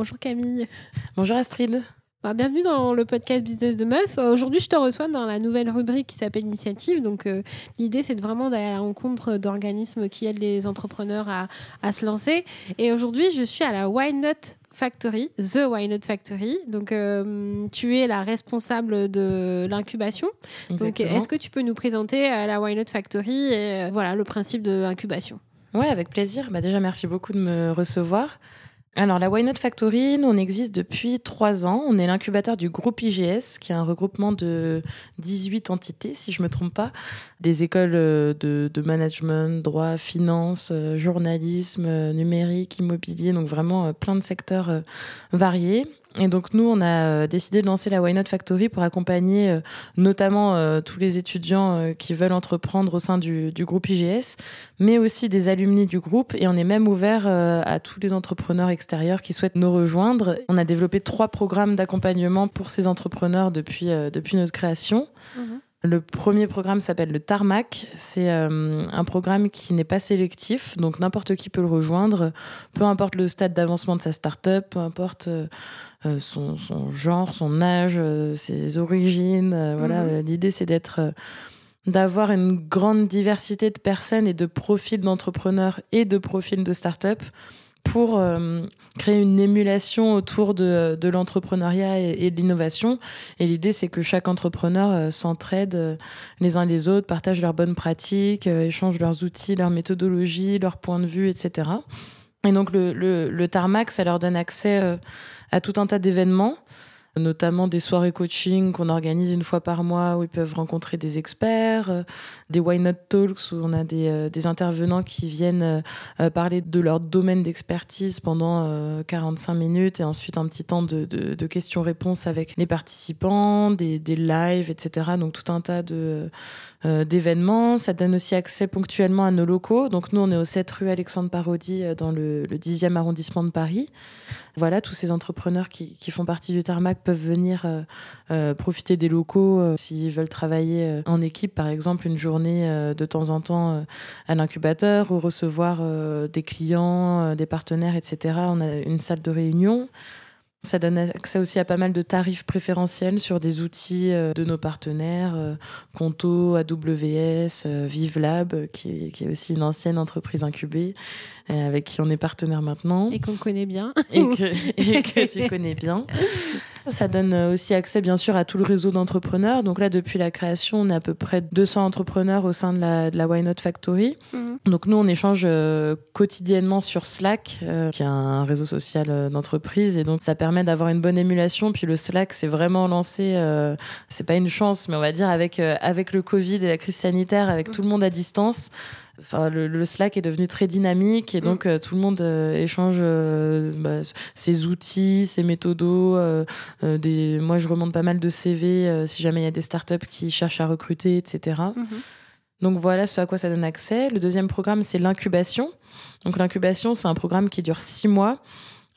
Bonjour Camille. Bonjour Astrid. Bah, bienvenue dans le podcast Business de Meuf. Euh, Aujourd'hui, je te reçois dans la nouvelle rubrique qui s'appelle Initiative. Donc, euh, l'idée, c'est vraiment d'aller à la rencontre d'organismes qui aident les entrepreneurs à, à se lancer. Et aujourd'hui, je suis à la Why Not Factory, The Why Not Factory. Donc, euh, tu es la responsable de l'incubation. Donc, est-ce que tu peux nous présenter la Why Not Factory et euh, voilà le principe de l'incubation? Ouais, avec plaisir. Bah, déjà, merci beaucoup de me recevoir. Alors, la Why Factory, nous, on existe depuis trois ans. On est l'incubateur du groupe IGS, qui est un regroupement de 18 entités, si je me trompe pas, des écoles euh, de, de management, droit, finance, euh, journalisme, euh, numérique, immobilier, donc vraiment plein de secteurs variés. Et donc nous, on a euh, décidé de lancer la Why Not Factory pour accompagner euh, notamment euh, tous les étudiants euh, qui veulent entreprendre au sein du, du groupe IGS, mais aussi des alumni du groupe. Et on est même ouvert à tous les entrepreneurs extérieurs qui souhaitent nous rejoindre. On a développé trois programmes d'accompagnement pour ces entrepreneurs depuis, depuis notre création. Le premier programme s'appelle le Tarmac. C'est euh, un programme qui n'est pas sélectif, donc n'importe qui peut le rejoindre, peu importe le stade d'avancement de sa start-up, peu importe euh, son, son genre, son âge, euh, ses origines. euh, Voilà. Euh, l'idée c'est d'être, euh, d'avoir une grande diversité de personnes et de profils d'entrepreneurs et de profils de start-up pour euh, créer une émulation autour de, de l'entrepreneuriat et, et de l'innovation. Et l'idée, c'est que chaque entrepreneur euh, s'entraide euh, les uns les autres, partage leurs bonnes pratiques, euh, échange leurs outils, leurs méthodologies, leurs points de vue, etc. Et donc, le, le, le Tarmac, ça leur donne accès euh, à tout un tas d'événements notamment des soirées coaching qu'on organise une fois par mois où ils peuvent rencontrer des experts, euh, des Why Not Talks où on a des, euh, intervenants qui viennent euh, parler de leur domaine d'expertise pendant euh, 45 minutes et ensuite un petit temps de, de- questions-réponses avec les participants, des, des lives, etc. Donc tout un tas de, d'événements. Ça donne aussi accès ponctuellement à nos locaux. Donc nous, on est au 7 rue Alexandre Parodi euh, dans le, le 10e arrondissement de Paris. Voilà, tous ces entrepreneurs qui, qui font partie du Tarmac peuvent venir euh, euh, profiter des locaux euh, s'ils veulent travailler euh, en équipe, par exemple, une journée euh, de temps en temps euh, à l'incubateur ou recevoir euh, des clients, euh, des partenaires, etc. On a une salle de réunion. Ça donne accès aussi à pas mal de tarifs préférentiels sur des outils euh, de nos partenaires, euh, Conto, AWS, euh, ViveLab, qui est, qui est aussi une ancienne entreprise incubée, avec qui on est partenaire maintenant et qu'on connaît bien et que, et que tu connais bien. Ça donne euh, aussi accès, bien sûr, à tout le réseau d'entrepreneurs. Donc là, depuis la création, on est à peu près 200 entrepreneurs au sein de la, de la Why Not Factory. Mhm. Donc nous, on échange euh, quotidiennement sur Slack, euh, qui est un réseau social d'entreprise. Et donc, ça permet d'avoir une bonne émulation. Puis le Slack, c'est vraiment lancé, euh, c'est pas une chance, mais on va dire avec, euh, avec le Covid et la crise sanitaire, avec tout le monde à distance. Enfin, le, le Slack est devenu très dynamique et donc euh, tout le monde euh, échange euh, bah, ses outils, ses méthodos. des... Moi, je remonte pas mal de CV si jamais il y a des startups qui cherchent à recruter, etc. Mhm. Donc voilà ce à quoi ça donne accès. Le deuxième programme, c'est l'incubation. Donc l'incubation, c'est un programme qui dure six mois.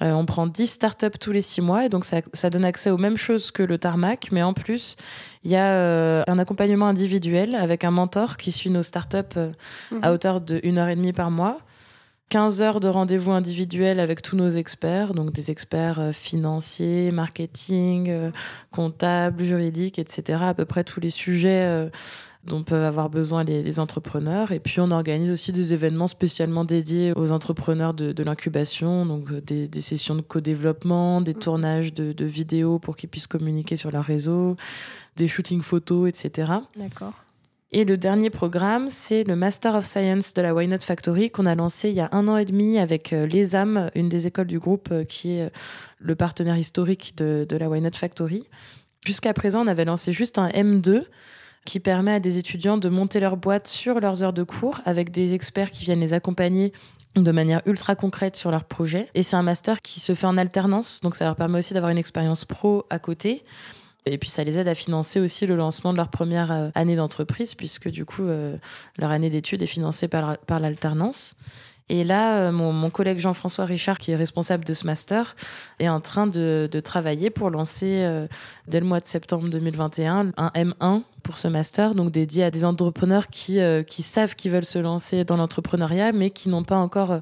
Euh, on prend 10 startups tous les six mois et donc ça, ça donne accès aux mêmes choses que le tarmac, mais en plus, il y a euh, un accompagnement individuel avec un mentor qui suit nos startups euh, Mhm. à hauteur de 1 heure et demie par mois. 15 heures de rendez-vous individuels avec tous nos experts, donc des experts financiers, marketing, comptables, juridiques, etc. À peu près tous les sujets dont peuvent avoir besoin les, les entrepreneurs. Et puis on organise aussi des événements spécialement dédiés aux entrepreneurs de, de l'incubation, donc euh, des, des sessions de co-développement, des tournages de, de vidéos pour qu'ils puissent communiquer sur leur réseau, des shootings photos, etc. D'accord. Et le dernier programme, c'est le Master of Science de la Why Not Factory qu'on a lancé il y a un an et demi avec euh, l'ESAM, une des écoles du groupe euh, qui est le partenaire historique de, de la Why Not Factory. Jusqu'à présent, on avait lancé juste un M2 qui permet à des étudiants de monter leur boîte sur leurs heures de cours avec des experts qui viennent les accompagner de manière ultra concrète sur leur projet. Et c'est un master qui se fait en alternance, donc ça leur permet aussi d'avoir une expérience pro à côté. Et puis ça les aide à financer aussi le lancement de leur première euh, année d'entreprise, puisque du coup, euh, leur année d'études est financée par, par l'alternance. Et là, mon, collègue Jean-François Richard, qui est responsable de ce master, est en train de, travailler pour lancer, dès le mois de septembre 2021, un M1 pour ce master, donc dédié à des entrepreneurs qui, qui savent qu'ils veulent se lancer dans l'entrepreneuriat, mais qui n'ont pas encore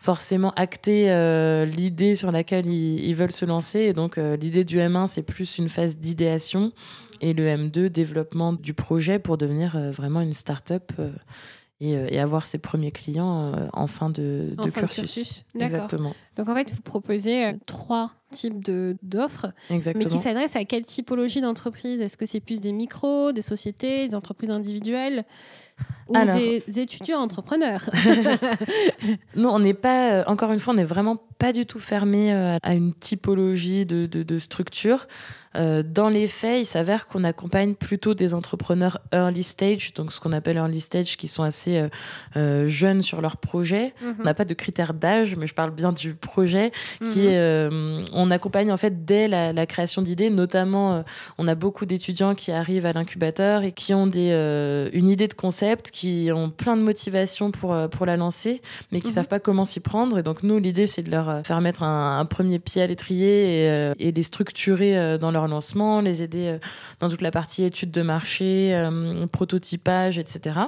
forcément acté euh, l'idée sur laquelle ils, veulent se lancer. Et donc, euh, l'idée du M1, c'est plus une phase d'idéation et le M2, développement du projet pour devenir euh, vraiment une start-up. Et, avoir ses premiers clients en fin de, cursus. Exactement. Donc en fait, vous proposez trois types d'offres, mais qui s'adressent à quelle typologie d'entreprise? Est-ce que c'est plus des micros, des sociétés, des entreprises individuelles? Ou des étudiants entrepreneurs. Nous, on n'est pas, euh, encore une fois, on n'est vraiment pas du tout fermé euh, à une typologie de, de, structure. Euh, dans les faits, il s'avère qu'on accompagne plutôt des entrepreneurs early stage, donc ce qu'on appelle early stage, qui sont assez jeunes sur leur projet. Mhm. On n'a pas de critères d'âge, mais je parle bien du projet. Qui, mhm. on accompagne en fait dès la, la création d'idées, notamment, on a beaucoup d'étudiants qui arrivent à l'incubateur et qui ont des, une idée de concept qui ont plein de motivation pour, euh, pour la lancer, mais qui ne mhm. savent pas comment s'y prendre. Et donc, nous, l'idée, c'est de leur euh, faire mettre un, premier pied à l'étrier et, euh, et, les structurer dans leur lancement, les aider dans toute la partie étude de marché, prototypage, etc.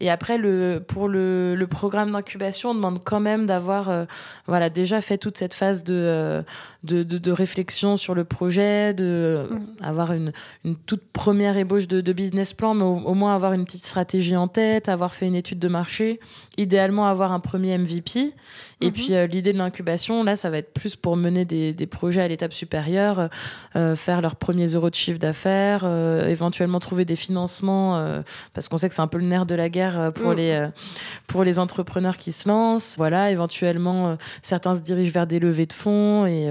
Et après, le, pour le, le programme d'incubation, on demande quand même d'avoir euh, voilà, déjà fait toute cette phase de, euh, de, de, réflexion sur le projet, de mm. avoir une, une, toute première ébauche de, de business plan, mais au, moins avoir une petite stratégie en tête, avoir fait une étude de marché, idéalement avoir un premier MVP. Et mm-hmm. puis euh, l'idée de l'incubation, là, ça va être plus pour mener des, des projets à l'étape supérieure, faire leurs premiers euros de chiffre d'affaires, éventuellement trouver des financements, parce qu'on sait que c'est un peu le nerf de la guerre euh, pour, mm. les, euh, pour les entrepreneurs qui se lancent. Voilà, éventuellement, euh, certains se dirigent vers des levées de fonds et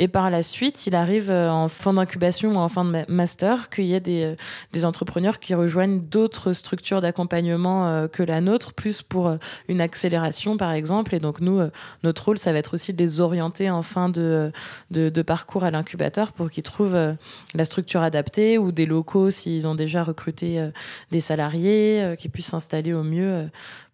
et par la suite, il arrive euh, en fin d'incubation ou en fin de master qu'il y ait des, euh, des entrepreneurs qui rejoignent d'autres structures d'accompagnement euh, que la nôtre, plus pour une accélération par exemple. Et donc nous, notre rôle, ça va être aussi de les orienter en fin de, de, parcours à l'incubateur pour qu'ils trouvent la structure adaptée ou des locaux s'ils ont déjà recruté des salariés, qui puissent s'installer au mieux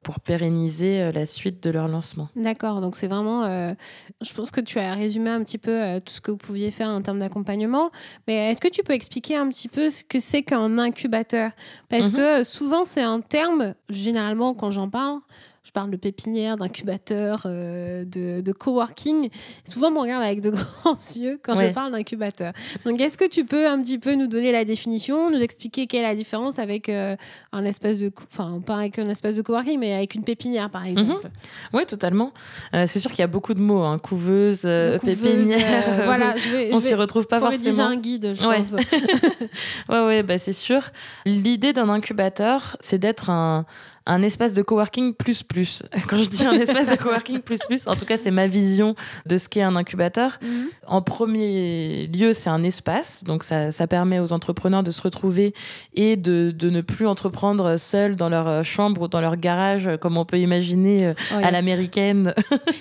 pour pérenniser euh, la suite de leur lancement. D'accord, donc c'est vraiment, euh, je pense que tu as résumé un petit peu euh, tout ce que vous pouviez faire en termes d'accompagnement, mais est-ce que tu peux expliquer un petit peu ce que c'est qu'un incubateur? Parce mhm. que souvent c'est un terme, généralement quand j'en parle, je parle de pépinière, d'incubateur, euh, de, de, coworking. Souvent, on me regarde avec de grands yeux quand je parle d'incubateur. Donc, est-ce que tu peux un petit peu nous donner la définition, nous expliquer quelle est la différence avec euh, un espèce de, enfin, pas avec un espèce de coworking, mais avec une pépinière, par exemple? Mhm. Oui, totalement. Euh, c'est sûr qu'il y a beaucoup de mots, hein. couveuse, pépinière. voilà, on s'y retrouve pas forcément. déjà un guide, je pense. ouais, ouais, bah, c'est sûr. L'idée d'un incubateur, c'est d'être un un espace de coworking plus plus. Quand je dis un espace de coworking plus plus, en tout cas, c'est ma vision de ce qu'est un incubateur. Mhm. En premier lieu, c'est un espace. Donc, ça, ça, permet aux entrepreneurs de se retrouver et de, de, ne plus entreprendre seuls dans leur chambre ou dans leur garage, comme on peut imaginer euh, oh, à l'américaine.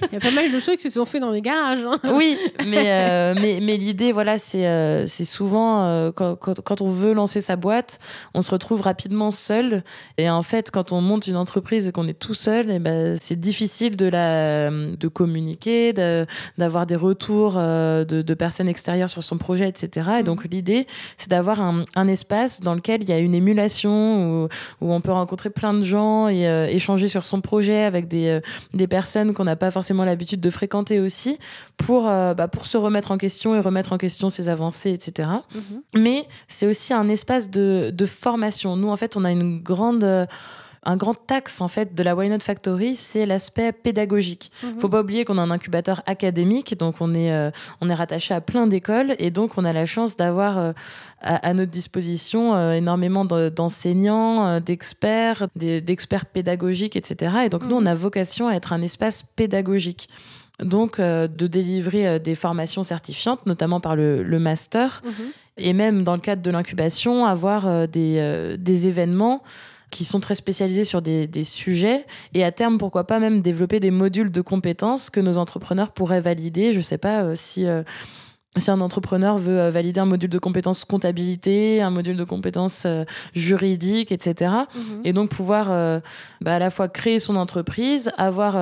Il y a pas mal de choses qui se sont faites dans les garages. Hein. Oui, mais, euh, mais, mais l'idée, voilà, c'est euh, c'est souvent quand, quand, quand, on veut lancer sa boîte, on se retrouve rapidement seul. Et en fait, quand on monte une entreprise et qu'on est tout seul, et eh ben, c'est difficile de, la, de communiquer, d'avoir des retours euh, de, de, personnes extérieures sur son projet, etc. Et donc, mhm. l'idée, c'est d'avoir un, un, espace dans lequel il y a une émulation, où, où on peut rencontrer plein de gens et euh, échanger sur son projet avec des, euh, des personnes qu'on n'a pas forcément l'habitude de fréquenter aussi, pour, bah, pour se remettre en question et remettre en question ses avancées, etc. Mhm. Mais c'est aussi un espace de, de formation. Nous, en fait, on a une grande un grand axe en fait de la Why Not Factory, c'est l'aspect pédagogique. Il mhm. Faut pas oublier qu'on a un incubateur académique, donc on est euh, on est rattaché à plein d'écoles et donc on a la chance d'avoir euh, à, notre disposition euh, énormément d'enseignants, d'experts, d'experts pédagogiques, etc. Et donc nous on mhm. a vocation à être un espace pédagogique donc de délivrer des formations certifiantes, notamment par le, master, mhm. et même dans le cadre de l'incubation, avoir des, des événements qui sont très spécialisés sur des, des, sujets et à terme, pourquoi pas même développer des modules de compétences que nos entrepreneurs pourraient valider. Je ne sais pas euh, si. Euh, si un entrepreneur veut euh, valider un module de compétences comptabilité, un module de compétences euh, juridiques, etc. Mhm. Et donc pouvoir bah, à la fois créer son entreprise, avoir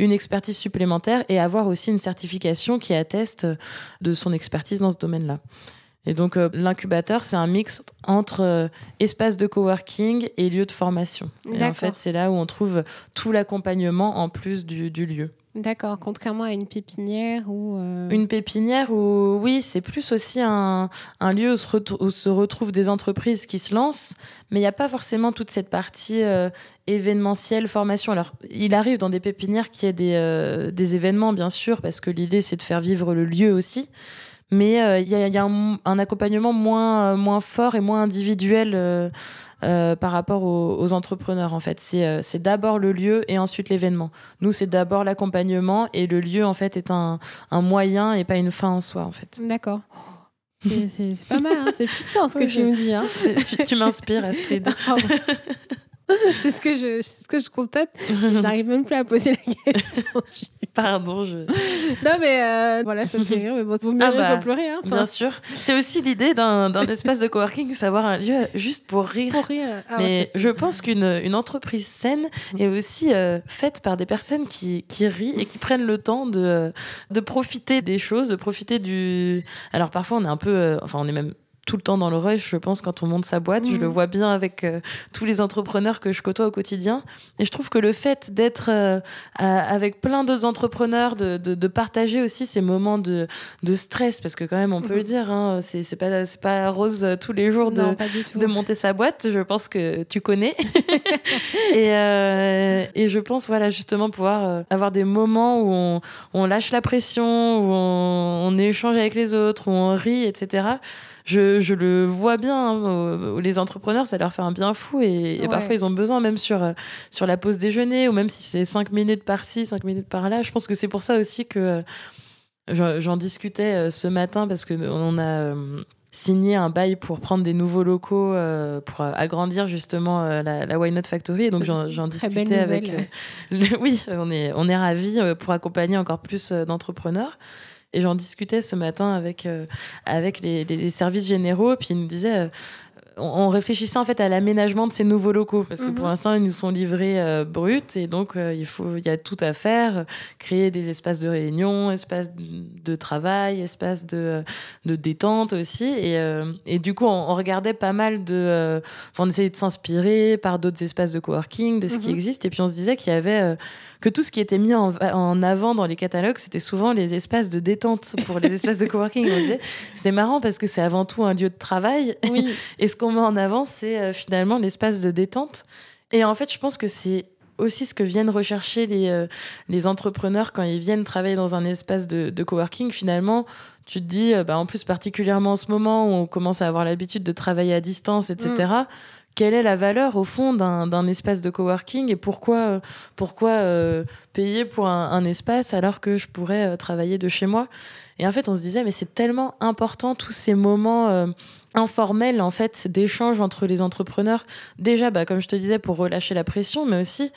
une expertise supplémentaire et avoir aussi une certification qui atteste de son expertise dans ce domaine-là. Et donc l'incubateur, c'est un mix entre espace de coworking et lieu de formation. Et en fait, c'est là où on trouve tout l'accompagnement en plus du lieu. D'accord, contrairement à une pépinière ou... Euh, une pépinière où, oui, c'est plus aussi un, un lieu où se, où se, retrouvent des entreprises qui se lancent, mais il n'y a pas forcément toute cette partie euh, événementielle, formation. Alors, il arrive dans des pépinières qu'il y ait des, euh, des événements, bien sûr, parce que l'idée, c'est de faire vivre le lieu aussi mais il y a, y a un, un, accompagnement moins, moins fort et moins individuel euh, par rapport aux, entrepreneurs en fait. C'est, euh, c'est d'abord le lieu et ensuite l'événement. Nous, c'est d'abord l'accompagnement et le lieu en fait est un, un moyen et pas une fin en soi en fait. D'accord. C'est, pas mal, hein. c'est puissant ce que tu me dis. Hein. Tu, tu m'inspires, Astrid. c'est ce que je, ce que je constate. Je n'arrive même plus à poser la question. Pardon, je. Non, mais euh, voilà, ça me fait rire. Mais bon, vous mieux ah bah, pleurer. Hein, bien sûr. C'est aussi l'idée d'un, espace de coworking, savoir un lieu juste pour rire. Pour rire. Ah mais je pense qu'une une entreprise saine est aussi euh, faite par des personnes qui, qui rient et qui prennent le temps de, de profiter des choses, de profiter du. Alors parfois, on est un peu. Euh, enfin, on est même tout le temps dans le rush, je pense, quand on monte sa boîte. Je le mhm. vois bien avec euh, tous les entrepreneurs que je côtoie au quotidien. Et je trouve que le fait d'être euh, avec plein d'autres entrepreneurs, de, de, partager aussi ces moments de, de stress, parce que quand même, on peut le mhm. dire, hein, c'est pas, pas rose tous les jours de, de monter sa boîte. Je pense que tu connais. et, euh, et je pense, voilà, justement, pouvoir avoir des moments où on, on lâche la pression, où on, on échange avec les autres, où on rit, etc je, le vois bien. Hein, les entrepreneurs, ça leur fait un bien fou et, parfois ils ont besoin, même sur, euh, sur la pause déjeuner ou même si c'est 5 minutes par-ci, 5 minutes par-là. Je pense que c'est pour ça aussi que euh, j'en discutais euh, ce matin parce qu'on a signé un bail pour prendre des nouveaux locaux pour agrandir justement la, la, Why Not Factory et donc j'en discutais avec oui on est on est ravis pour accompagner encore plus d'entrepreneurs et j'en discutais ce matin avec, euh, avec les, les, services généraux, puis ils nous disaient, euh, on réfléchissait en fait à l'aménagement de ces nouveaux locaux parce que pour mhm. l'instant ils nous sont livrés euh, bruts et donc euh, il faut il y a tout à faire créer des espaces de réunion espaces de travail espaces de, de détente aussi et, euh, et du coup on, regardait pas mal de on essayait de s'inspirer par d'autres espaces de coworking de ce qui mhm. existe et puis on se disait qu'il y avait que tout ce qui était mis en, en avant dans les catalogues c'était souvent les espaces de détente pour les espaces de coworking c'est marrant parce que c'est avant tout un lieu de travail oui. et ce qu'on met en avant, c'est euh, finalement l'espace de détente. Et en fait, je pense que c'est aussi ce que viennent rechercher les, euh, les entrepreneurs quand ils viennent travailler dans un espace de, de coworking. Finalement, tu te dis, euh, bah, en plus particulièrement en ce moment où on commence à avoir l'habitude de travailler à distance, etc.. quelle est la valeur au fond d'un espace de coworking et pourquoi, pourquoi payer pour un, espace alors que je pourrais travailler de chez moi? Et en fait, on se disait, mais c'est tellement important tous ces moments informel en fait d'échange entre les entrepreneurs. Déjà, bah, comme je te disais, pour relâcher la pression, mais aussi,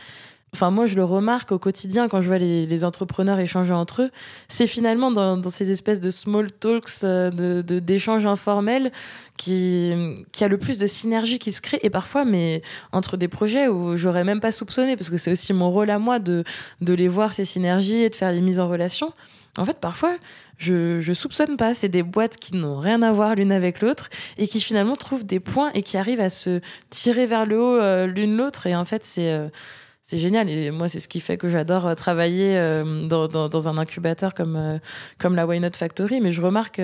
enfin moi je le remarque au quotidien quand je vois les, entrepreneurs échanger entre eux, c'est finalement dans, ces espèces de small talks, euh, de d'échanges informels, qui, qui a le plus de synergie qui se crée et parfois mais entre des projets où j'aurais même pas soupçonné parce que c'est aussi mon rôle à moi de, de les voir ces synergies et de faire les mises en relation. En fait, parfois, je, je soupçonne pas. C'est des boîtes qui n'ont rien à voir l'une avec l'autre et qui finalement trouvent des points et qui arrivent à se tirer vers le haut euh, l'une l'autre. Et en fait, c'est euh, c'est génial. Et moi, c'est ce qui fait que j'adore euh, travailler euh, dans, dans, un incubateur comme, euh, comme la Why Not Factory. Mais je remarque,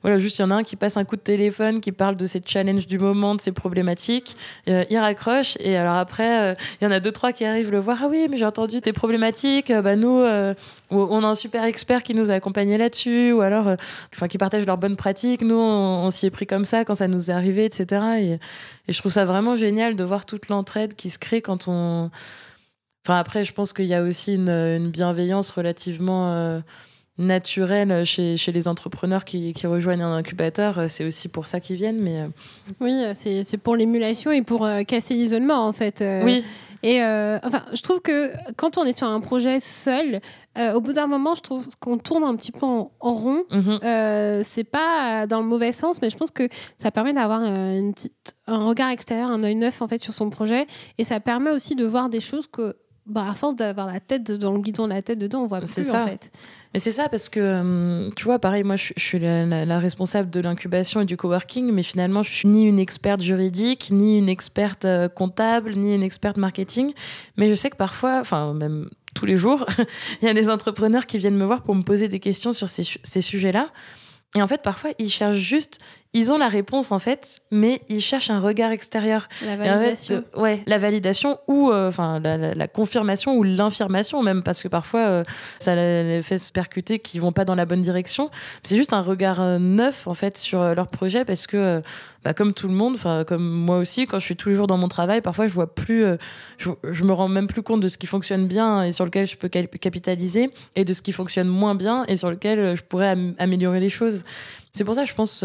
voilà, juste, il y en a un qui passe un coup de téléphone, qui parle de ses challenges du moment, de ses problématiques. il raccroche. Et alors après, il y en a deux, trois qui arrivent le voir. Ah oui, mais j'ai entendu tes problématiques. bah, nous, on a un super expert qui nous a accompagnés là-dessus. Ou alors, enfin, qui partagent leurs bonnes pratiques. Nous, on, s'y est pris comme ça quand ça nous est arrivé, etc. Et, et je trouve ça vraiment génial de voir toute l'entraide qui se crée quand on Enfin, après, je pense qu'il y a aussi une, bienveillance relativement. Euh, naturel chez, chez, les entrepreneurs qui, qui, rejoignent un incubateur. C'est aussi pour ça qu'ils viennent. Mais... Oui, c'est pour l'émulation et pour casser l'isolement, en fait. Oui. Et enfin, je trouve que quand on est sur un projet seul, au bout d'un moment, je trouve qu'on tourne un petit peu en, rond. Mhm. c'est pas dans le mauvais sens, mais je pense que ça permet d'avoir un regard extérieur, un œil neuf en fait sur son projet, et ça permet aussi de voir des choses que bah, à force d'avoir la tête dans le guidon, la tête dedans, on voit plus ça. en fait. Mais c'est ça parce que, hum, tu vois, pareil, moi je, suis la, responsable de l'incubation et du coworking, mais finalement je suis ni une experte juridique, ni une experte euh, comptable, ni une experte marketing. Mais je sais que parfois, enfin même tous les jours, il y a des entrepreneurs qui viennent me voir pour me poser des questions sur ces, ces sujets-là. Et en fait, parfois, ils cherchent juste ils ont la réponse en fait, mais ils cherchent un regard extérieur. La validation. ouais, la validation ou euh, enfin la, confirmation ou l'infirmation même parce que parfois euh, ça les fait se percuter qu'ils vont pas dans la bonne direction. C'est juste un regard euh, neuf en fait sur leur projet parce que bah, comme tout le monde, enfin comme moi aussi, quand je suis tous les jours dans mon travail, parfois je vois plus, je, je, me rends même plus compte de ce qui fonctionne bien et sur lequel je peux capitaliser et de ce qui fonctionne moins bien et sur lequel je pourrais améliorer les choses. C'est pour ça, je pense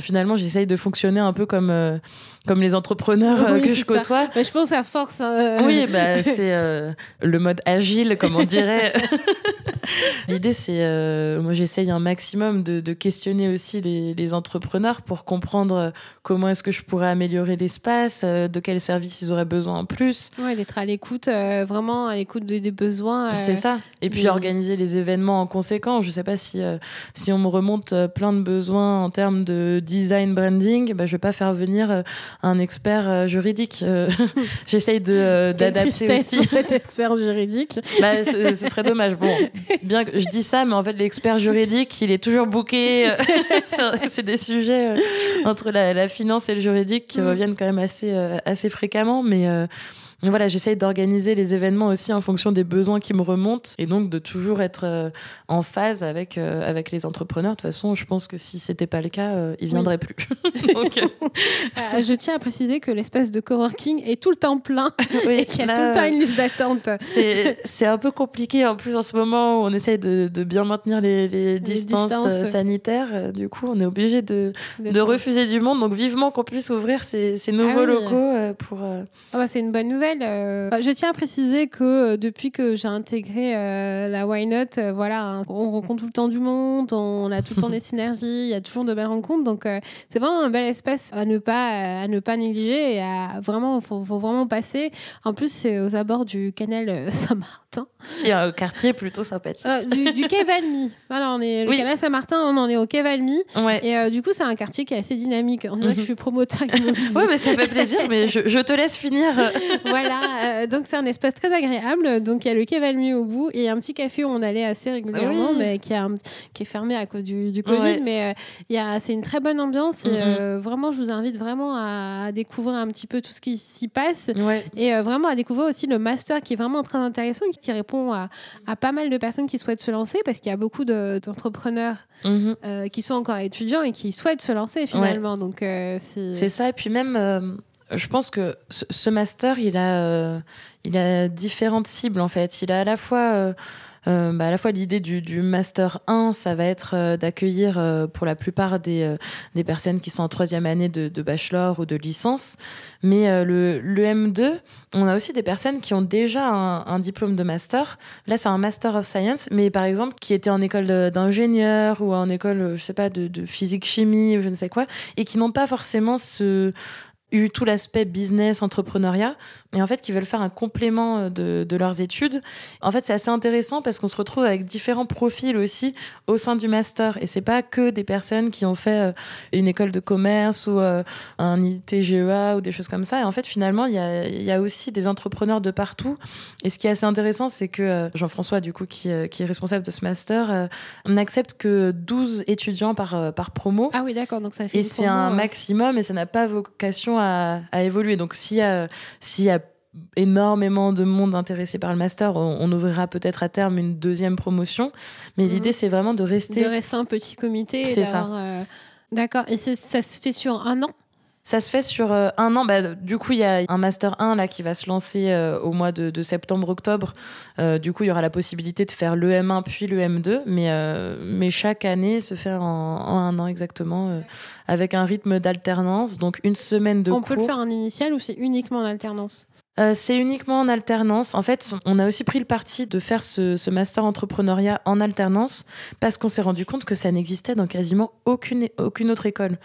finalement, j'essaye de fonctionner un peu comme, euh, comme les entrepreneurs euh, que je côtoie. Mais je pense à force. Hein, oui, bah, c'est euh, le mode agile, comme on dirait. L'idée, c'est, moi, j'essaye un maximum de, de questionner aussi les, les, entrepreneurs pour comprendre comment est-ce que je pourrais améliorer l'espace, de quels services ils auraient besoin en plus. Oui, d'être à l'écoute, vraiment à l'écoute des, besoins. c'est ça. Et puis organiser les événements en conséquence. Je sais pas si, si on me remonte plein de besoins en termes de design branding, bah, je vais pas faire venir euh, un expert euh, juridique. Euh, j'essaye de d'adapter aussi. cet expert juridique. Bah, ce, serait dommage. Bon, bien que je dis ça, mais en fait l'expert juridique, il est toujours booké. C'est des sujets entre la, la, finance et le juridique qui mm. reviennent quand même assez assez fréquemment, mais voilà, j'essaye d'organiser les événements aussi en fonction des besoins qui me remontent et donc de toujours être euh, en phase avec, euh, avec les entrepreneurs. De toute façon, je pense que si c'était pas le cas, euh, ils viendraient plus. je tiens à préciser que l'espace de coworking est tout le temps plein et qu'il y a tout le temps une liste d'attente. C'est un peu compliqué en plus en ce moment où on essaye de, de bien maintenir les, les, distances, sanitaires. Du coup, on est obligé de, de refuser du monde. Donc vivement qu'on puisse ouvrir ces, ces nouveaux ah locaux pour... Ah bah, c'est une bonne nouvelle. Euh, je tiens à préciser que euh, depuis que j'ai intégré euh, la Why Not, voilà, hein, on rencontre tout le temps du monde, on a tout le temps des synergies, il y a toujours de belles rencontres. Donc c'est vraiment un bel espace à ne pas, à ne pas négliger et à vraiment, faut, faut vraiment passer. En plus, c'est aux abords du canal Saint-Martin. Qui est un quartier plutôt sympathique. du, du quai Valmy. Voilà, on est le canal Saint-Martin, on en est au quai Valmy. Ouais. Et du coup, c'est un quartier qui est assez dynamique. On dirait que je suis promoteur Oui, mais ça fait plaisir, mais je, je te laisse finir. voilà, euh, donc c'est un espace très agréable. Donc il y a le quai Valmy au bout et un petit café où on allait assez régulièrement, mais qui, a, qui, est fermé à cause du, du Covid. Mais euh, il c'est une très bonne ambiance et mm-hmm. euh, vraiment, je vous invite vraiment à, découvrir un petit peu tout ce qui s'y passe et vraiment à découvrir aussi le master qui est vraiment très intéressant et qui répond à, à pas mal de personnes qui souhaitent se lancer parce qu'il y a beaucoup d'entrepreneurs mm-hmm. qui sont encore étudiants et qui souhaitent se lancer finalement. Donc c'est ça. Et puis même je pense que ce master, il a, euh, il a différentes cibles en fait. Il a à la fois, euh, euh, bah, à la fois l'idée du, master 1, ça va être d'accueillir pour la plupart des, personnes qui sont en troisième année de, bachelor ou de licence. Mais le, le, M2, on a aussi des personnes qui ont déjà un, diplôme de master. Là, c'est un master of science, mais par exemple qui étaient en école d'ingénieur ou en école, je sais pas, de, de physique chimie ou je ne sais quoi, et qui n'ont pas forcément ce eu tout l'aspect business, entrepreneuriat, et en fait qui veulent faire un complément euh, de, de leurs études. En fait, c'est assez intéressant parce qu'on se retrouve avec différents profils aussi au sein du master, et c'est pas que des personnes qui ont fait euh, une école de commerce ou euh, un ITGEA ou des choses comme ça. Et en fait, finalement, il y a, y a, aussi des entrepreneurs de partout. Et ce qui est assez intéressant, c'est que Jean-François, du coup, qui, qui, est responsable de ce master, n'accepte que 12 étudiants par, par promo. Ah oui, d'accord. Donc ça fait. Et c'est un maximum, et ça n'a pas vocation à, à évoluer. Donc s'il y a, s'il y a énormément de monde intéressé par le master. On, ouvrira peut-être à terme une deuxième promotion. Mais l'idée, mhm. c'est vraiment de rester. De rester un petit comité. C'est ça. Euh, d'accord. Et ça se fait sur un an? Ça se fait sur euh, un an. Bah, du coup, il y a un Master 1 là, qui va se lancer euh, au mois de, septembre-octobre. Euh, du coup, il y aura la possibilité de faire le M1 puis le M2. Mais, mais chaque année se fait en, un an exactement, avec un rythme d'alternance. Donc une semaine de On cours. On peut le faire en initial ou c'est uniquement en alternance? C'est uniquement en alternance. En fait, on a aussi pris le parti de faire ce, ce master entrepreneuriat en alternance parce qu'on s'est rendu compte que ça n'existait dans quasiment aucune, aucune autre école.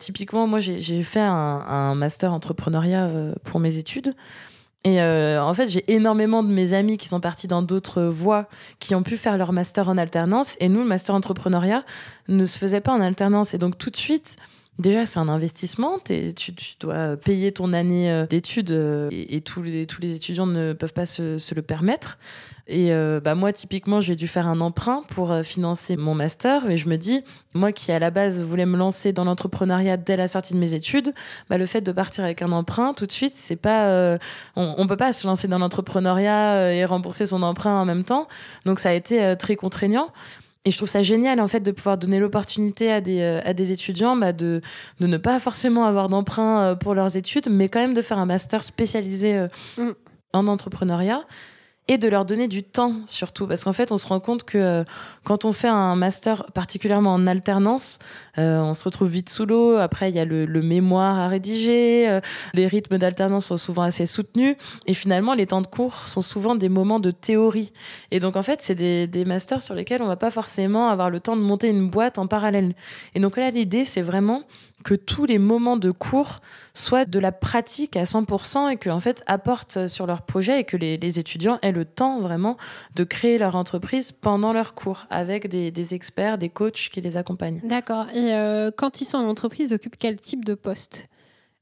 Typiquement, moi, j'ai fait un, master entrepreneuriat euh, pour mes études. Et euh, en fait, j'ai énormément de mes amis qui sont partis dans d'autres voies, qui ont pu faire leur master en alternance. Et nous, le master entrepreneuriat ne se faisait pas en alternance. Et donc, tout de suite, déjà, c'est un investissement. Tu, tu, dois payer ton année euh, d'études et, tous, les, étudiants ne peuvent pas se, le permettre. Et euh, bah, moi, typiquement, j'ai dû faire un emprunt pour euh, financer mon master. Et je me dis, moi qui à la base voulais me lancer dans l'entrepreneuriat dès la sortie de mes études, bah, le fait de partir avec un emprunt tout de suite, c'est pas, euh, on, on peut pas se lancer dans l'entrepreneuriat et rembourser son emprunt en même temps. Donc ça a été très contraignant. Et je trouve ça génial en fait de pouvoir donner l'opportunité à des, à des étudiants bah, de, de ne pas forcément avoir d'emprunt pour leurs études, mais quand même de faire un master spécialisé mm. en entrepreneuriat et de leur donner du temps surtout. Parce qu'en fait on se rend compte que euh, quand on fait un master particulièrement en alternance euh, on se retrouve vite sous l'eau. Après il y a le, mémoire à rédiger euh, les rythmes d'alternance sont souvent assez soutenus. Et finalement les temps de cours sont souvent des moments de théorie. Et donc en fait c'est des, masters sur lesquels on va pas forcément avoir le temps de monter une boîte en parallèle. Et donc là l'idée c'est vraiment que tous les moments de cours soient de la pratique à 100% et qu'en en fait apportent sur leur projet et que les, étudiants aient le temps vraiment de créer leur entreprise pendant leurs cours avec des, experts, des coachs qui les accompagnent. D'accord. Et euh, quand ils sont en entreprise, ils occupent quel type de poste?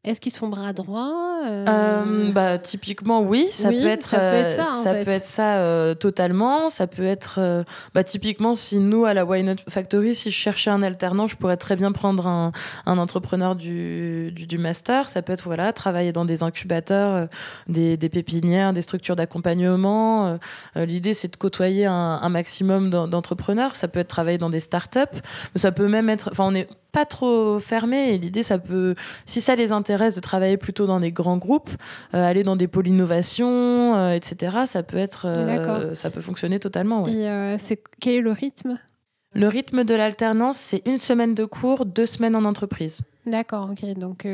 Est-ce qu'ils sont bras droits euh euh, bah, Typiquement, oui. Ça peut être ça. Peut être ça, ça, peut être ça totalement. Ça peut être. bah, typiquement, si nous, à la Why Not Factory, si je cherchais un alternant, je pourrais très bien prendre un, un entrepreneur du, du, master. Ça peut être voilà, travailler dans des incubateurs, des, des, pépinières, des structures d'accompagnement. L'idée, c'est de côtoyer un, un maximum d'entrepreneurs. Ça peut être travailler dans des startups. Ça peut même être. Enfin, on est pas trop fermé. Et l'idée ça peut si ça les intéresse de travailler plutôt dans des grands groupes euh, aller dans des pôles innovation euh, etc ça peut être euh, ça peut fonctionner totalement et c'est quel est le rythme? Le rythme de l'alternance c'est une semaine de cours deux semaines en entreprise D'accord, ok. Donc,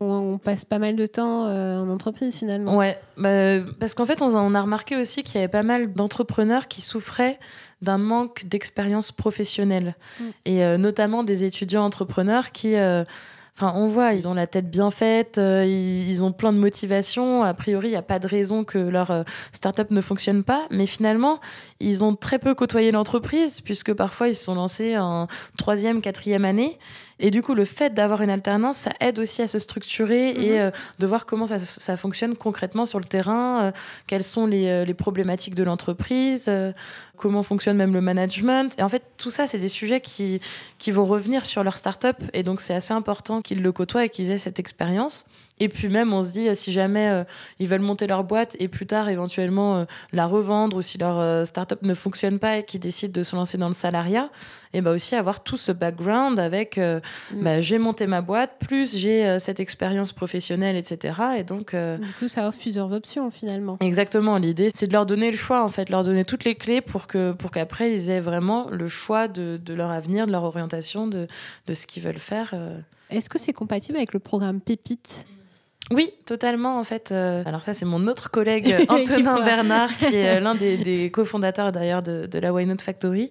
on, passe pas mal de temps en entreprise finalement. Ouais, bah, parce qu'en fait, on, on, a remarqué aussi qu'il y avait pas mal d'entrepreneurs qui souffraient d'un manque d'expérience professionnelle. Mm. Et euh, notamment des étudiants entrepreneurs qui... Euh, enfin, on voit, ils ont la tête bien faite, euh, ils, ont plein de motivation. A priori, il n'y a pas de raison que leur start-up ne fonctionne pas. Mais finalement, ils ont très peu côtoyé l'entreprise, puisque parfois, ils se sont lancés en troisième, quatrième année. Et du coup, le fait d'avoir une alternance, ça aide aussi à se structurer et mhm. euh, de voir comment ça, ça, fonctionne concrètement sur le terrain, euh, quelles sont les, euh, les problématiques de l'entreprise, comment fonctionne même le management. Et en fait, tout ça, c'est des sujets qui, qui vont revenir sur leur start-up. Et donc, c'est assez important qu'ils le côtoient et qu'ils aient cette expérience. Et puis même, on se dit, si jamais ils veulent monter leur boîte et plus tard, éventuellement, la revendre ou si leur start-up ne fonctionne pas et qu'ils décident de se lancer dans le salariat, et bah aussi avoir tout ce background avec Mm. Bah, j'ai monté ma boîte, plus j'ai euh, cette expérience professionnelle, etc. Et donc, euh, du coup, ça offre plusieurs options finalement. Exactement. L'idée, c'est de leur donner le choix, en fait, leur donner toutes les clés pour que pour qu'après ils aient vraiment le choix de, de, leur avenir, de leur orientation, de, de ce qu'ils veulent faire. Euh. Est-ce que c'est compatible avec le programme Pépite? Oui, totalement en fait. alors ça, c'est mon autre collègue Antonin Bernard, qui est l'un des, des cofondateurs d'ailleurs de, de, la Why Not Factory,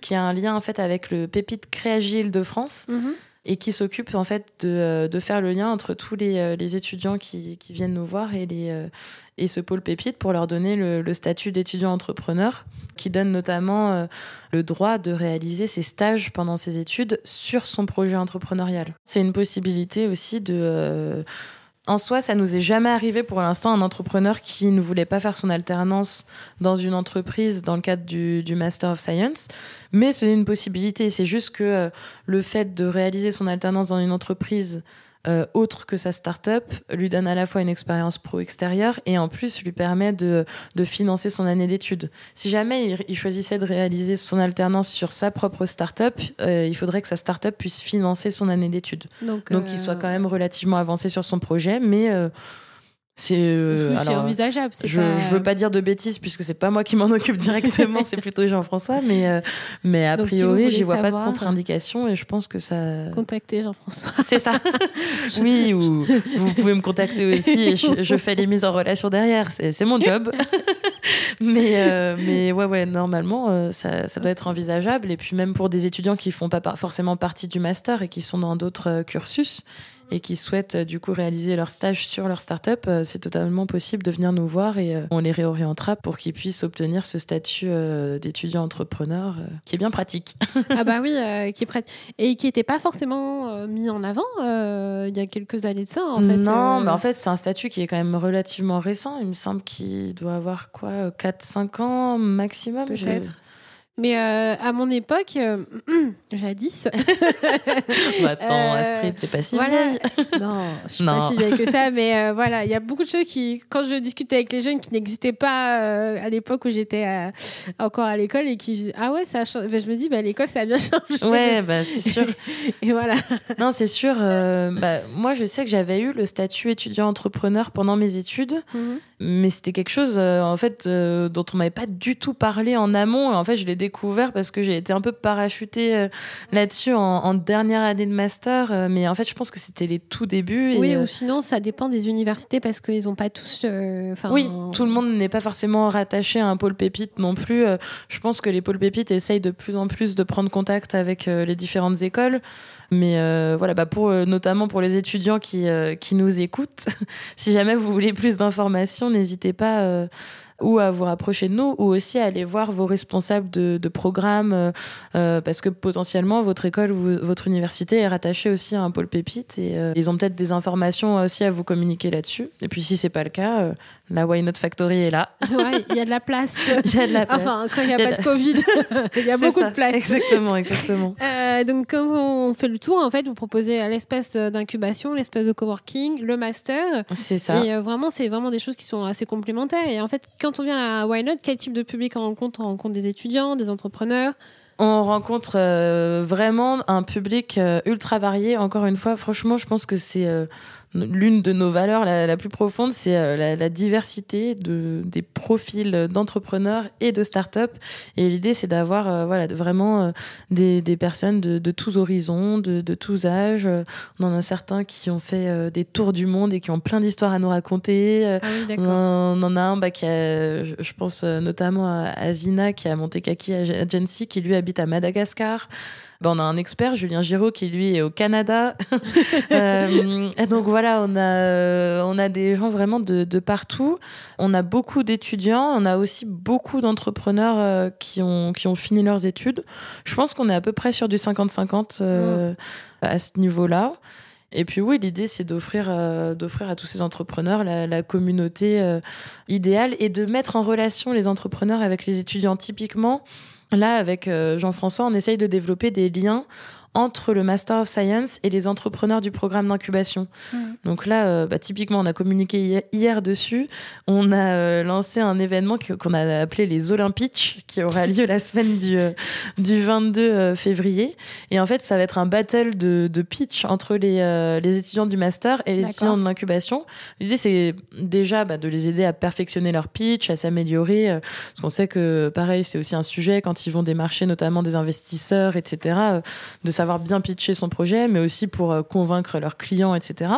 qui a un lien en fait avec le Pépite Créagile de France. Mhm et qui s'occupe en fait de, euh, de, faire le lien entre tous les, euh, les étudiants qui, qui, viennent nous voir et, les, euh, et ce pôle pépite pour leur donner le, statut d'étudiant entrepreneur qui donne notamment le droit de réaliser ses stages pendant ses études sur son projet entrepreneurial. C'est une possibilité aussi de en soi, ça nous est jamais arrivé pour l'instant un entrepreneur qui ne voulait pas faire son alternance dans une entreprise dans le cadre du, Master of Science, mais c'est une possibilité. C'est juste que euh, le fait de réaliser son alternance dans une entreprise euh, autre que sa start-up, lui donne à la fois une expérience pro extérieure et en plus lui permet de, de financer son année d'études. Si jamais il, choisissait de réaliser son alternance sur sa propre start-up, euh, il faudrait que sa start-up puisse financer son année d'études. Donc, Donc il soit quand même relativement avancé sur son projet, mais c'est euh, envisageable. Je, pas... je veux pas dire de bêtises puisque c'est pas moi qui m'en occupe directement, c'est plutôt Jean-François, mais euh, mais a priori j'y vois pas de contre-indication et je pense que ça. Contacter Jean-François. C'est ça. oui, ou vous pouvez me contacter aussi et je, fais les mises en relation derrière. C'est mon job. mais euh, mais ouais ouais normalement ça, ça, doit être envisageable et puis même pour des étudiants qui font pas forcément partie du master et qui sont dans d'autres cursus et qui souhaitent euh, du coup réaliser leur stage sur leur startup, euh, c'est totalement possible de venir nous voir et euh, on les réorientera pour qu'ils puissent obtenir ce statut d'étudiant entrepreneur qui est bien pratique. ah bah oui, qui est pratique et qui n'était pas forcément mis en avant il y a quelques années de ça en fait. Non, mais en fait c'est un statut qui est quand même relativement récent. Il me semble qu'il doit avoir quoi 4-5 ans maximum. Peut-être. Mais euh, à mon époque, euh, jadis. bah, attends, euh, Astrid, t'es pas si vieille. non, je suis pas si vieille que ça. Mais voilà, il y a beaucoup de choses qui, quand je discutais avec les jeunes, qui n'existaient pas à l'époque où j'étais encore à l'école et qui ah ouais, ça a changé. Ben, je me dis, bah, l'école, ça a bien changé. Ouais, bah, c'est sûr. et voilà. Non, c'est sûr. bah, moi, je sais que j'avais eu le statut étudiant-entrepreneur pendant mes études. Mhm. Mais c'était quelque chose, en fait, dont on m'avait pas du tout parlé en amont. En fait, je l'ai découvert parce que j'ai été un peu parachutée euh, là-dessus en, dernière année de master. Euh, mais en fait, je pense que c'était les tout débuts. oui, ou euh, sinon, ça dépend des universités parce qu'ils n'ont pas tous. oui, tout le monde n'est pas forcément rattaché à un pôle pépite non plus. je pense que les pôles pépites essayent de plus en plus de prendre contact avec les différentes écoles. Mais voilà, bah pour, notamment pour les étudiants qui, qui nous écoutent, si jamais vous voulez plus d'informations, n'hésitez pas ou à vous rapprocher de nous, ou aussi à aller voir vos responsables de, de programme, euh, euh, parce que potentiellement votre école ou votre université est rattachée aussi à un pôle pépite et euh, ils ont peut-être des informations aussi à vous communiquer là-dessus. Et puis si c'est pas le cas, la Why Not Factory est là. Ouais, il y a de la place. Il y a de la place. Enfin, quand il n'y a, pas de Covid, il y a beaucoup de place. Exactement, exactement. donc quand on fait le tour, en fait, vous proposez l'espace d'incubation, l'espace de coworking, le master. C'est ça. Et vraiment, c'est vraiment des choses qui sont assez complémentaires. Et en fait, quand on vient à Why Not, quel type de public on rencontre? On rencontre des étudiants, des entrepreneurs? On rencontre euh, vraiment un public euh, ultra varié. Encore une fois, franchement, je pense que c'est euh, l'une de nos valeurs la, plus profonde, c'est euh, la, diversité de, des profils d'entrepreneurs et de start-up. Et l'idée, c'est d'avoir euh, voilà, vraiment euh, des, des, personnes de, de, tous horizons, de, de, tous âges. On en a certains qui ont fait des tours du monde et qui ont plein d'histoires à nous raconter. Ah oui, on, en a un bah, qui a, je pense notamment à, Zina, qui a monté Kaki Agency, qui lui habite à Madagascar. Ben, on a un expert, Julien Giraud, qui lui est au Canada. euh, donc voilà, on a, euh, on a des gens vraiment de, de partout. On a beaucoup d'étudiants, on a aussi beaucoup d'entrepreneurs euh, qui, ont, qui ont fini leurs études. Je pense qu'on est à peu près sur du 50-50 euh, à ce niveau-là. Et puis oui, l'idée c'est d'offrir d'offrir à tous ces entrepreneurs la, la communauté idéale et de mettre en relation les entrepreneurs avec les étudiants typiquement. Là, avec euh, Jean-François, on essaye de développer des liens entre le Master of Science et les entrepreneurs du programme d'incubation. Mmh. Donc là, euh, bah, typiquement, on a communiqué hier, dessus. On a euh, lancé un événement qu'on a appelé les Olympiques, qui aura lieu la semaine du, euh, du 22 février. Et en fait, ça va être un battle de, de pitch entre les, les étudiants du master et les étudiants de l'incubation. L'idée, c'est déjà bah, de les aider à perfectionner leur pitch, à s'améliorer. parce qu'on sait que, pareil, c'est aussi un sujet quand ils vont démarcher notamment des investisseurs, etc., de savoir bien pitcher son projet, mais aussi pour euh, convaincre leurs clients, etc.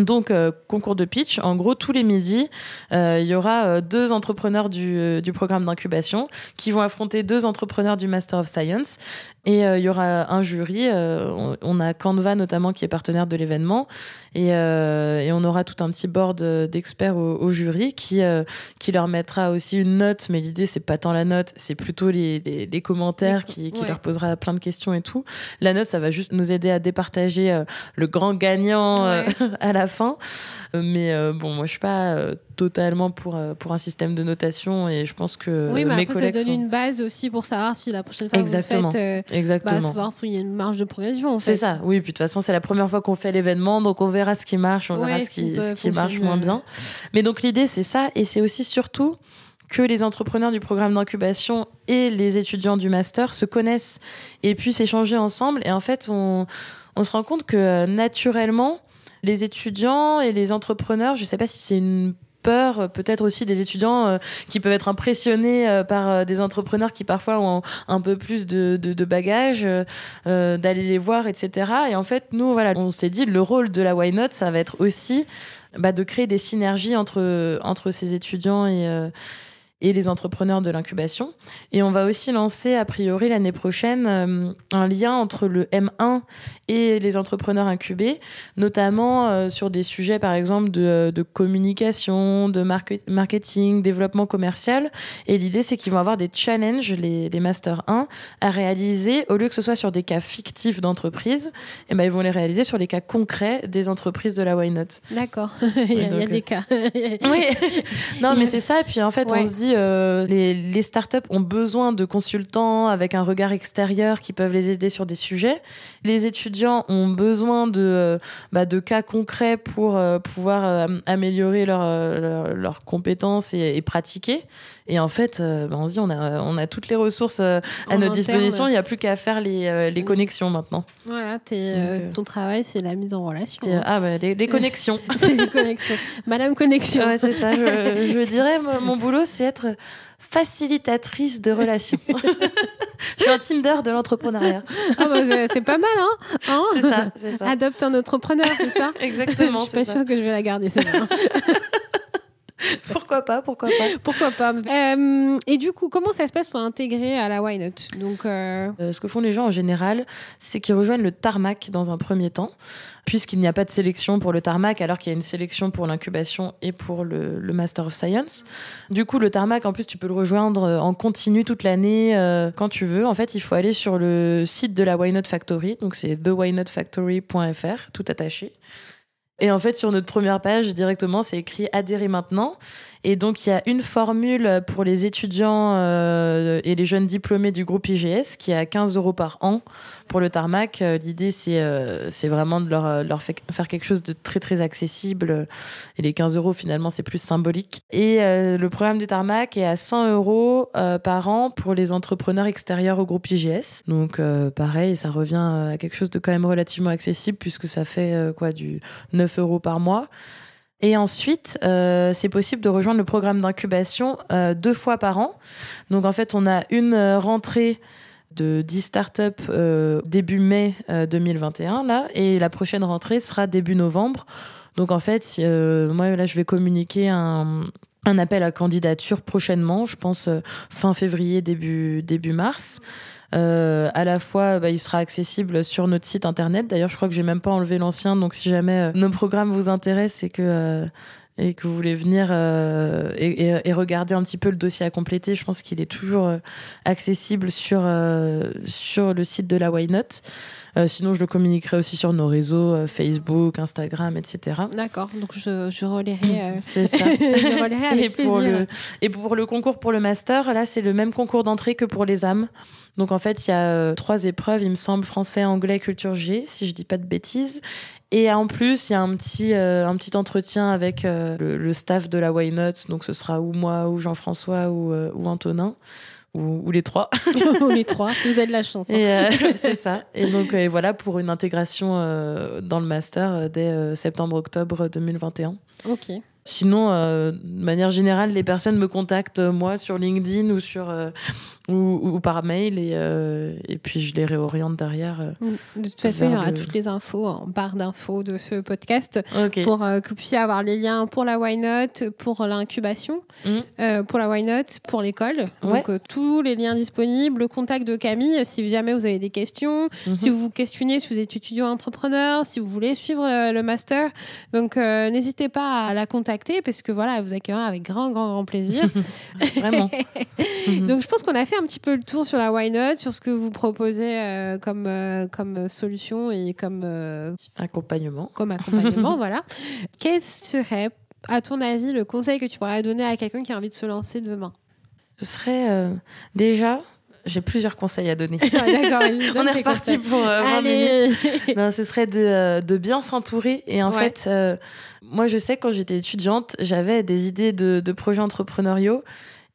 Donc, euh, concours de pitch. En gros, tous les midis, euh, il y aura euh, deux entrepreneurs du, du programme d'incubation qui vont affronter deux entrepreneurs du Master of Science. Et il y aura un jury. On, a Canva notamment qui est partenaire de l'événement. Et, et, on aura tout un petit board d'experts au, jury qui, qui leur mettra aussi une note. Mais l'idée, c'est pas tant la note, c'est plutôt les, les, commentaires qui, qui leur posera plein de questions et tout. La note, ça va juste nous aider à départager le grand gagnant à la la fin. Mais bon, moi, je suis pas totalement pour, pour un système de notation et je pense que oui, mais mes après, collègues ça donne sont- une base aussi pour savoir si la prochaine fois Exactement. vous faites, euh, bah, Exactement. savoir qu'il y a une marge de progression. en C'est ça, oui. Puis de toute façon, c'est la première fois qu'on fait l'événement, donc on verra ce qui marche, on verra Ouais, ce qui, ce qui ce peut qui marche moins bien. Mais donc l'idée, c'est ça, et c'est aussi surtout que les entrepreneurs du programme d'incubation et les étudiants du master se connaissent et puissent échanger ensemble. Et en fait, on, on se rend compte que euh, naturellement, les étudiants et les entrepreneurs, je sais pas si c'est une peur, euh, peut-être aussi des étudiants euh, qui peuvent être impressionnés euh, par des entrepreneurs qui parfois ont un peu plus de, bagages, d'aller les voir, etc. Et en fait, nous, voilà, on s'est dit, le rôle de la Why Not, ça va être aussi bah, de créer des synergies entre, entre ces étudiants et, et les entrepreneurs de l'incubation. Et on va aussi lancer, a priori, l'année prochaine, euh, un lien entre le M1 et les entrepreneurs incubés, notamment euh, sur des sujets, par exemple, de, de communication, de market- marketing, développement commercial. Et l'idée, c'est qu'ils vont avoir des challenges, les, les Master 1, à réaliser, au lieu que ce soit sur des cas fictifs d'entreprise, eh ben, ils vont les réaliser sur les cas concrets des entreprises de la Why Not. D'accord. il y a, y des cas. Oui, non, mais c'est ça. Et puis en fait, Ouais. on se dit, euh, les, startups ont besoin de consultants avec un regard extérieur qui peuvent les aider sur des sujets. Les étudiants ont besoin de, euh, bah, cas concrets pour euh, pouvoir améliorer leurs leur, leurs compétences et pratiquer. Et en fait, euh, bah, on se dit, on a, on a toutes les ressources euh, à En notre interne. disposition. Il n'y a plus qu'à faire les, euh, les connexions maintenant. Voilà, Donc, ton travail, c'est la mise en relation. Hein. Ah, bah, les, les connexions. c'est les connexions. Madame Connexion. Ouais, c'est ça. Je, je dirais, mon, boulot, c'est être facilitatrice de relations. je suis un Tinder de l'entrepreneuriat. Ah bah, c'est, pas mal, hein, Hein C'est ça. Adopte un entrepreneur, c'est ça Exactement. Je suis pas ça. sûre que je vais la garder, celle-là. Pourquoi pas, pourquoi pas. Pourquoi pas Euh, Et du coup, comment ça se passe pour intégrer à la Why Not? Donc, euh, Euh, ce que font les gens en général, c'est qu'ils rejoignent le tarmac dans un premier temps, puisqu'il n'y a pas de sélection pour le tarmac, alors qu'il y a une sélection pour l'incubation et pour le, le Master of Science. Du coup, le tarmac, en plus, tu peux le rejoindre en continu toute l'année, euh, quand tu veux. En fait, il faut aller sur le site de la Why Not Factory, donc c'est thewhynotfactory.fr, tout attaché. Et en fait, sur notre première page, directement, c'est écrit adhérer maintenant. Et donc, il y a une formule pour les étudiants euh, et les jeunes diplômés du groupe IGS qui est à 15 euros par an pour le tarmac. Euh, L'idée, c'est euh, vraiment de leur, leur faire quelque chose de très, très accessible. Et les 15 euros, finalement, c'est plus symbolique. Et euh, le programme du tarmac est à 100 euros euh, par an pour les entrepreneurs extérieurs au groupe IGS. Donc, pareil, ça revient à quelque chose de quand même relativement accessible puisque ça fait quoi, du 9 euros par mois. Et ensuite, euh, c'est possible de rejoindre le programme d'incubation euh, deux fois par an. Donc en fait, on a une euh, rentrée de 10 startups début mai euh, 2021 là, et la prochaine rentrée sera début novembre. Donc en fait, moi là, je vais communiquer un, un appel à candidature prochainement, je pense fin février début début mars. Euh, à la fois, bah, il sera accessible sur notre site internet. D'ailleurs, je crois que j'ai même pas enlevé l'ancien. Donc, si jamais euh, nos programmes vous intéressent et que euh, et que vous voulez venir euh, et, et- et regarder un petit peu le dossier à compléter, je pense qu'il est toujours euh, accessible sur euh, sur le site de la Why Not. Euh, sinon, je le communiquerai aussi sur nos réseaux Facebook, Instagram, etc. d'accord. Donc, je, je relayerai. C'est ça. je relayerai avec Et pour, plaisir. le, et pour le concours pour le master, là, c'est le même concours d'entrée que pour les âmes. Donc, en fait, il y a trois épreuves, il me semble, français, anglais, culture G, si je dis pas de bêtises. Et en plus, il y a un petit, euh, un petit entretien avec euh, le, le staff de la Why Not. Donc, ce sera ou moi, ou Jean-François, ou, euh, ou Antonin, ou, ou les trois. les trois, si vous avez de la chance. hein. Euh, c'est ça. Et donc, euh, voilà pour une intégration euh, dans le master dès septembre-octobre 2021. Ok. Sinon, de manière générale, les personnes me contactent moi sur LinkedIn ou sur euh, ou, ou par mail et, euh, et puis je les réoriente derrière. euh. De toute façon, il y aura le- toutes les infos en barre d'infos de ce podcast pour euh, que vous puissiez avoir les liens pour la Why Not, pour l'incubation, euh, pour la Why Not, pour l'école. Ouais. Donc, tous les liens disponibles, le contact de Camille si jamais vous avez des questions, Mhm. si vous vous questionnez, si vous êtes étudiant entrepreneur, si vous voulez suivre le, le master. Donc, n'hésitez pas à la contacter. parce que voilà, vous accueillera avec grand, grand, grand plaisir. Vraiment. Donc, je pense qu'on a fait un petit peu le tour sur la Why Not, sur ce que vous proposez euh, comme, euh, comme solution et comme euh, accompagnement. Comme accompagnement, voilà. Quel serait, à ton avis, le conseil que tu pourrais donner à quelqu'un qui a envie de se lancer demain? Ce serait déjà j'ai plusieurs conseils à donner. Ah, on est reparti pour euh, 20 minutes. Non, ce serait de, euh, de bien s'entourer. Et en fait, euh, moi, je sais, quand j'étais étudiante, j'avais des idées de, de projets entrepreneuriaux.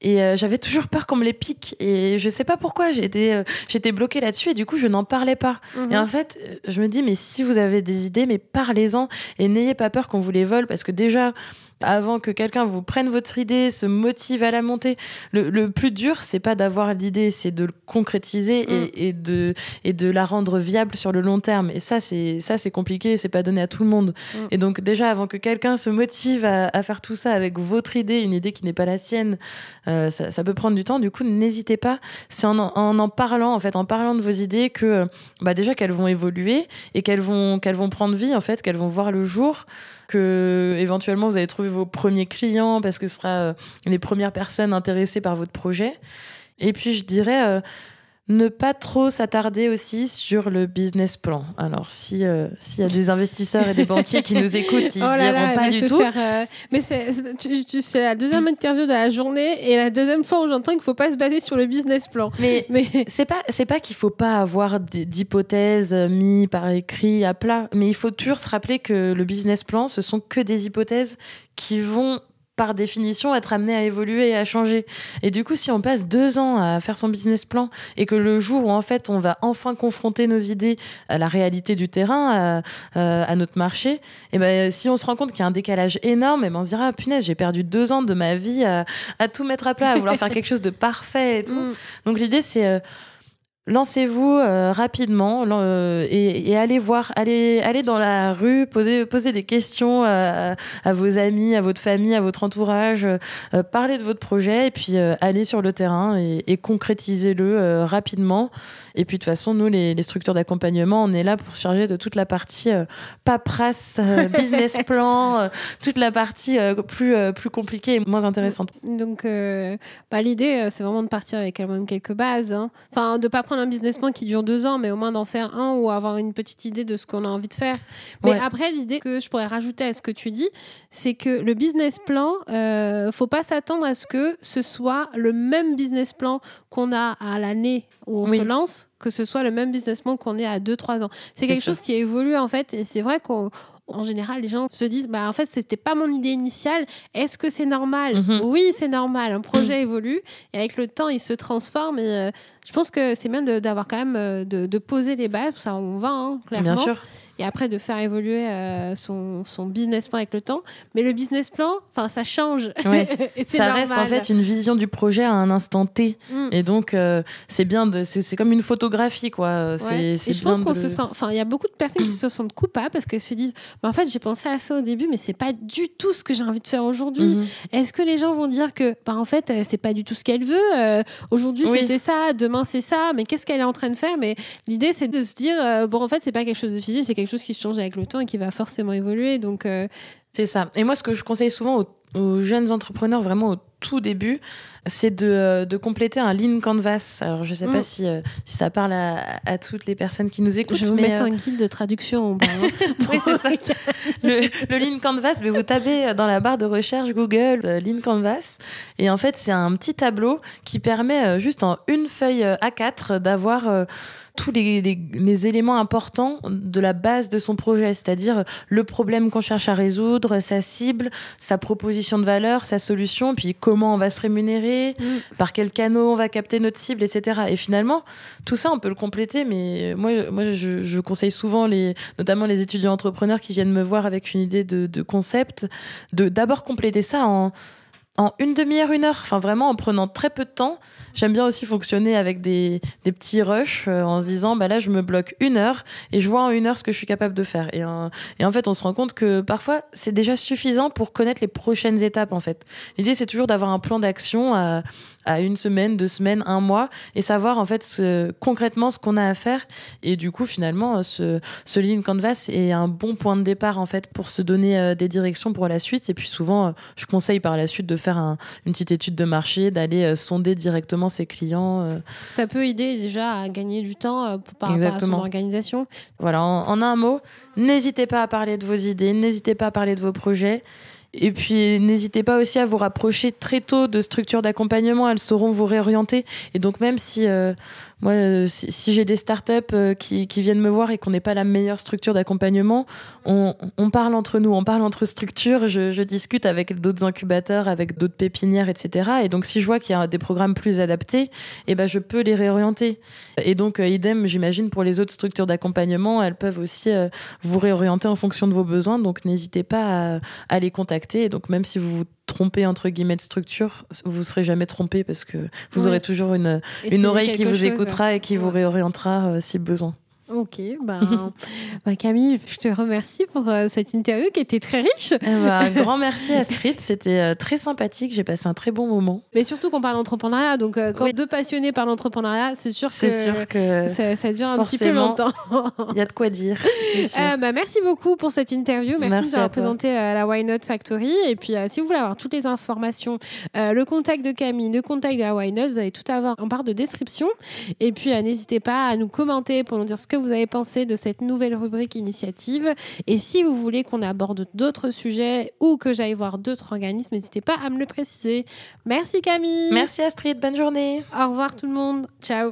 Et euh, j'avais toujours peur qu'on me les pique. Et je sais pas pourquoi, j'étais j'étais bloquée là-dessus et du coup, je n'en parlais pas. Et Mhm. en fait, je me dis, mais si vous avez des idées, mais parlez-en et n'ayez pas peur qu'on vous les vole parce que déjà, avant que quelqu'un vous prenne votre idée, se motive à la monter, le, le plus dur, c'est pas d'avoir l'idée, c'est de le concrétiser Mm. et, de, et de la rendre viable sur le long terme. Et ça, c'est ça c'est compliqué, c'est pas donné à tout le monde. Mm. Et donc, déjà, avant que quelqu'un se motive à, à faire tout ça avec votre idée, une idée qui n'est pas la sienne, euh, ça, ça peut prendre du temps. Du coup, n'hésitez pas. C'est en, en en parlant, en fait, en parlant de vos idées que, euh, bah, déjà, qu'elles vont évoluer et qu'elles vont, qu'elles vont prendre vie, en fait, qu'elles vont voir le jour que éventuellement vous allez trouver vos premiers clients parce que ce sera euh, les premières personnes intéressées par votre projet. Et puis je dirais euh, ne pas trop s'attarder aussi sur le business plan. Alors si euh, s'il y a des investisseurs et des banquiers qui nous écoutent, ils Oh diront là, elle pas du tout. faire, euh, Mais c'est la deuxième interview de la journée et la deuxième fois où j'entends qu'il faut pas se baser sur le business plan. Mais Mais c'est pas c'est pas qu'il faut pas avoir d'hypothèses euh, mis par écrit à plat, mais il faut toujours se rappeler que le business plan, ce sont que des hypothèses qui vont par définition être amenées à évoluer et à changer. Et du coup, si on passe deux ans à faire son business plan et que le jour où en fait on va enfin confronter nos idées à la réalité du terrain, à, euh, à notre marché, et ben si on se rend compte qu'il y a un décalage énorme, et ben on se dira ah, punaise j'ai perdu deux ans de ma vie à, à tout mettre à plat, à vouloir faire quelque chose de parfait et tout. Mm. Donc l'idée c'est euh, lancez-vous euh, rapidement euh, et, et allez voir, allez, allez dans la rue, posez, posez des questions à, à vos amis, à votre famille, à votre entourage, euh, parlez de votre projet et puis euh, allez sur le terrain et, et concrétisez-le euh, rapidement. Et puis de toute façon, nous les, les structures d'accompagnement, on est là pour se charger de toute la partie euh, paperasse, euh, business plan, euh, toute la partie euh, plus, euh, plus compliquée et moins intéressante. Donc, euh, bah, l'idée, euh, c'est vraiment de partir avec quand même quelques bases. hein. Enfin, de pas prendre un business plan qui dure deux ans, mais au moins d'en faire un ou avoir une petite idée de ce qu'on a envie de faire. Mais Ouais. après, l'idée que je pourrais rajouter à ce que tu dis, c'est que le business plan, euh, faut pas s'attendre à ce que ce soit le même business plan qu'on a à l'année où on Oui. se lance, que ce soit le même business plan qu'on est à 2-3 ans. C'est C'est quelque sûr. chose qui évolue en fait, et c'est vrai qu'on en général, les gens se disent, bah en fait, c'était pas mon idée initiale. Est-ce que c'est normal? Mhm. Oui, c'est normal. Un projet évolue et avec le temps, il se transforme. Et euh, je pense que c'est bien d'avoir quand même euh, de, de poser les bases. Ça, on va hein, clairement. Bien sûr. Et après de faire évoluer euh, son, son business plan avec le temps. Mais le business plan, enfin, ça change. Ouais. et Ça reste en fait une vision du projet à un instant T. Mm. Et donc, euh, c'est bien de, c'est, comme une photographie, quoi. Ouais. Et je pense qu'on de- se sent. Enfin, il y a beaucoup de personnes qui se sentent coupables parce qu'elles se disent bah, en fait, j'ai pensé à ça au début, mais c'est pas du tout ce que j'ai envie de faire aujourd'hui. Mhm. Est-ce que les gens vont dire que, bah, en fait, euh, c'est pas du tout ce qu'elle veut euh, Aujourd'hui, Oui. c'était ça, demain, c'est ça, mais qu'est-ce qu'elle est en train de faire? Mais l'idée, c'est de se dire bon, en fait, c'est pas quelque chose de physique, c'est quelque chose qui change avec le temps et qui va forcément évoluer. Donc, euh, C'est ça. Et moi, ce que je conseille souvent aux, aux jeunes entrepreneurs, vraiment au tout début, c'est de, euh, de compléter un lean canvas. Alors, je sais Mm. pas si, euh, si ça parle à, à toutes les personnes qui nous écoutent. je vais vous mais, mettre euh, un guide de traduction. hein. Oui, c'est ça. le, le Lean Canvas, mais vous tapez dans la barre de recherche Google Lean Canvas. Et en fait, c'est un petit tableau qui permet juste en une feuille euh, A4 d'avoir euh, tous les, les- les éléments importants de la base de son projet, c'est-à-dire le problème qu'on cherche à résoudre, sa cible, sa proposition de valeur, sa solution, puis comment on va se rémunérer, Mm. par quel canot on va capter notre cible, etc. Et finalement, tout ça, on peut le compléter, mais moi, moi je, je conseille souvent, les, notamment les étudiants entrepreneurs qui viennent me voir avec une idée de, de concept, de d'abord compléter ça en, en une demi-heure, une heure. Enfin, vraiment en prenant très peu de temps. J'aime bien aussi fonctionner avec des, des petits rushs euh, en se disant, bah là, je me bloque une heure et je vois en une heure ce que je suis capable de faire. Et, euh, et en fait, on se rend compte que parfois, c'est déjà suffisant pour connaître les prochaines étapes, en fait. L'idée, c'est toujours d'avoir un plan d'action à, à une semaine, deux semaines, un mois, et savoir en fait ce, concrètement ce qu'on a à faire. Et du coup, finalement, ce, ce Lean Canvas est un bon point de départ en fait pour se donner euh, des directions pour la suite. Et puis souvent, euh, je conseille par la suite de faire un, une petite étude de marché, d'aller euh, sonder directement ses clients. Ça peut aider déjà à gagner du temps par rapport à son organisation. Voilà, en, en un mot, n'hésitez pas à parler de vos idées, n'hésitez pas à parler de vos projets. Et puis, n'hésitez pas aussi à vous rapprocher très tôt de structures d'accompagnement. Elles sauront vous réorienter. Et donc, même si euh, moi, euh, si, j'ai des startups euh, qui, viennent me voir et qu'on n'est pas la meilleure structure d'accompagnement, on, parle entre nous, on parle entre structures. Je, discute avec d'autres incubateurs, avec d'autres pépinières, etc. Et donc, si je vois qu'il y a des programmes plus adaptés, eh ben, je peux les réorienter. Et donc, idem, j'imagine pour les autres structures d'accompagnement, elles peuvent aussi vous réorienter en fonction de vos besoins. Donc, n'hésitez pas à les contacter et donc, même si vous vous trompez, entre guillemets, de structure, vous ne serez jamais trompé parce que vous aurez toujours une, une oreille qui vous écoutera et qui vous réorientera euh, si besoin. Ok, ben, ben, Camille, je te remercie pour euh, cette interview qui était très riche. Eh ben, un grand merci Astrid, c'était euh, très sympathique, j'ai passé un très bon moment. Mais surtout qu'on parle d'entrepreneuriat, donc euh, quand deux passionnés parlent d'entrepreneuriat, c'est sûr, que, sûr que ça, dure un petit peu longtemps. Il y a de quoi dire. Ben, merci beaucoup pour cette interview, merci, merci de nous présenter la Why Not Factory. Et puis si vous voulez avoir toutes les informations, le contact de Camille, le contact de la Why Not, vous allez tout avoir en barre de description. Et puis n'hésitez pas à nous commenter pour nous dire ce que vous avez pensé de cette nouvelle rubrique initiative. Et si vous voulez qu'on aborde d'autres sujets ou que j'aille voir d'autres organismes, n'hésitez pas à me le préciser. Merci Camille. Merci Astrid, bonne journée. Au revoir tout le monde. Ciao.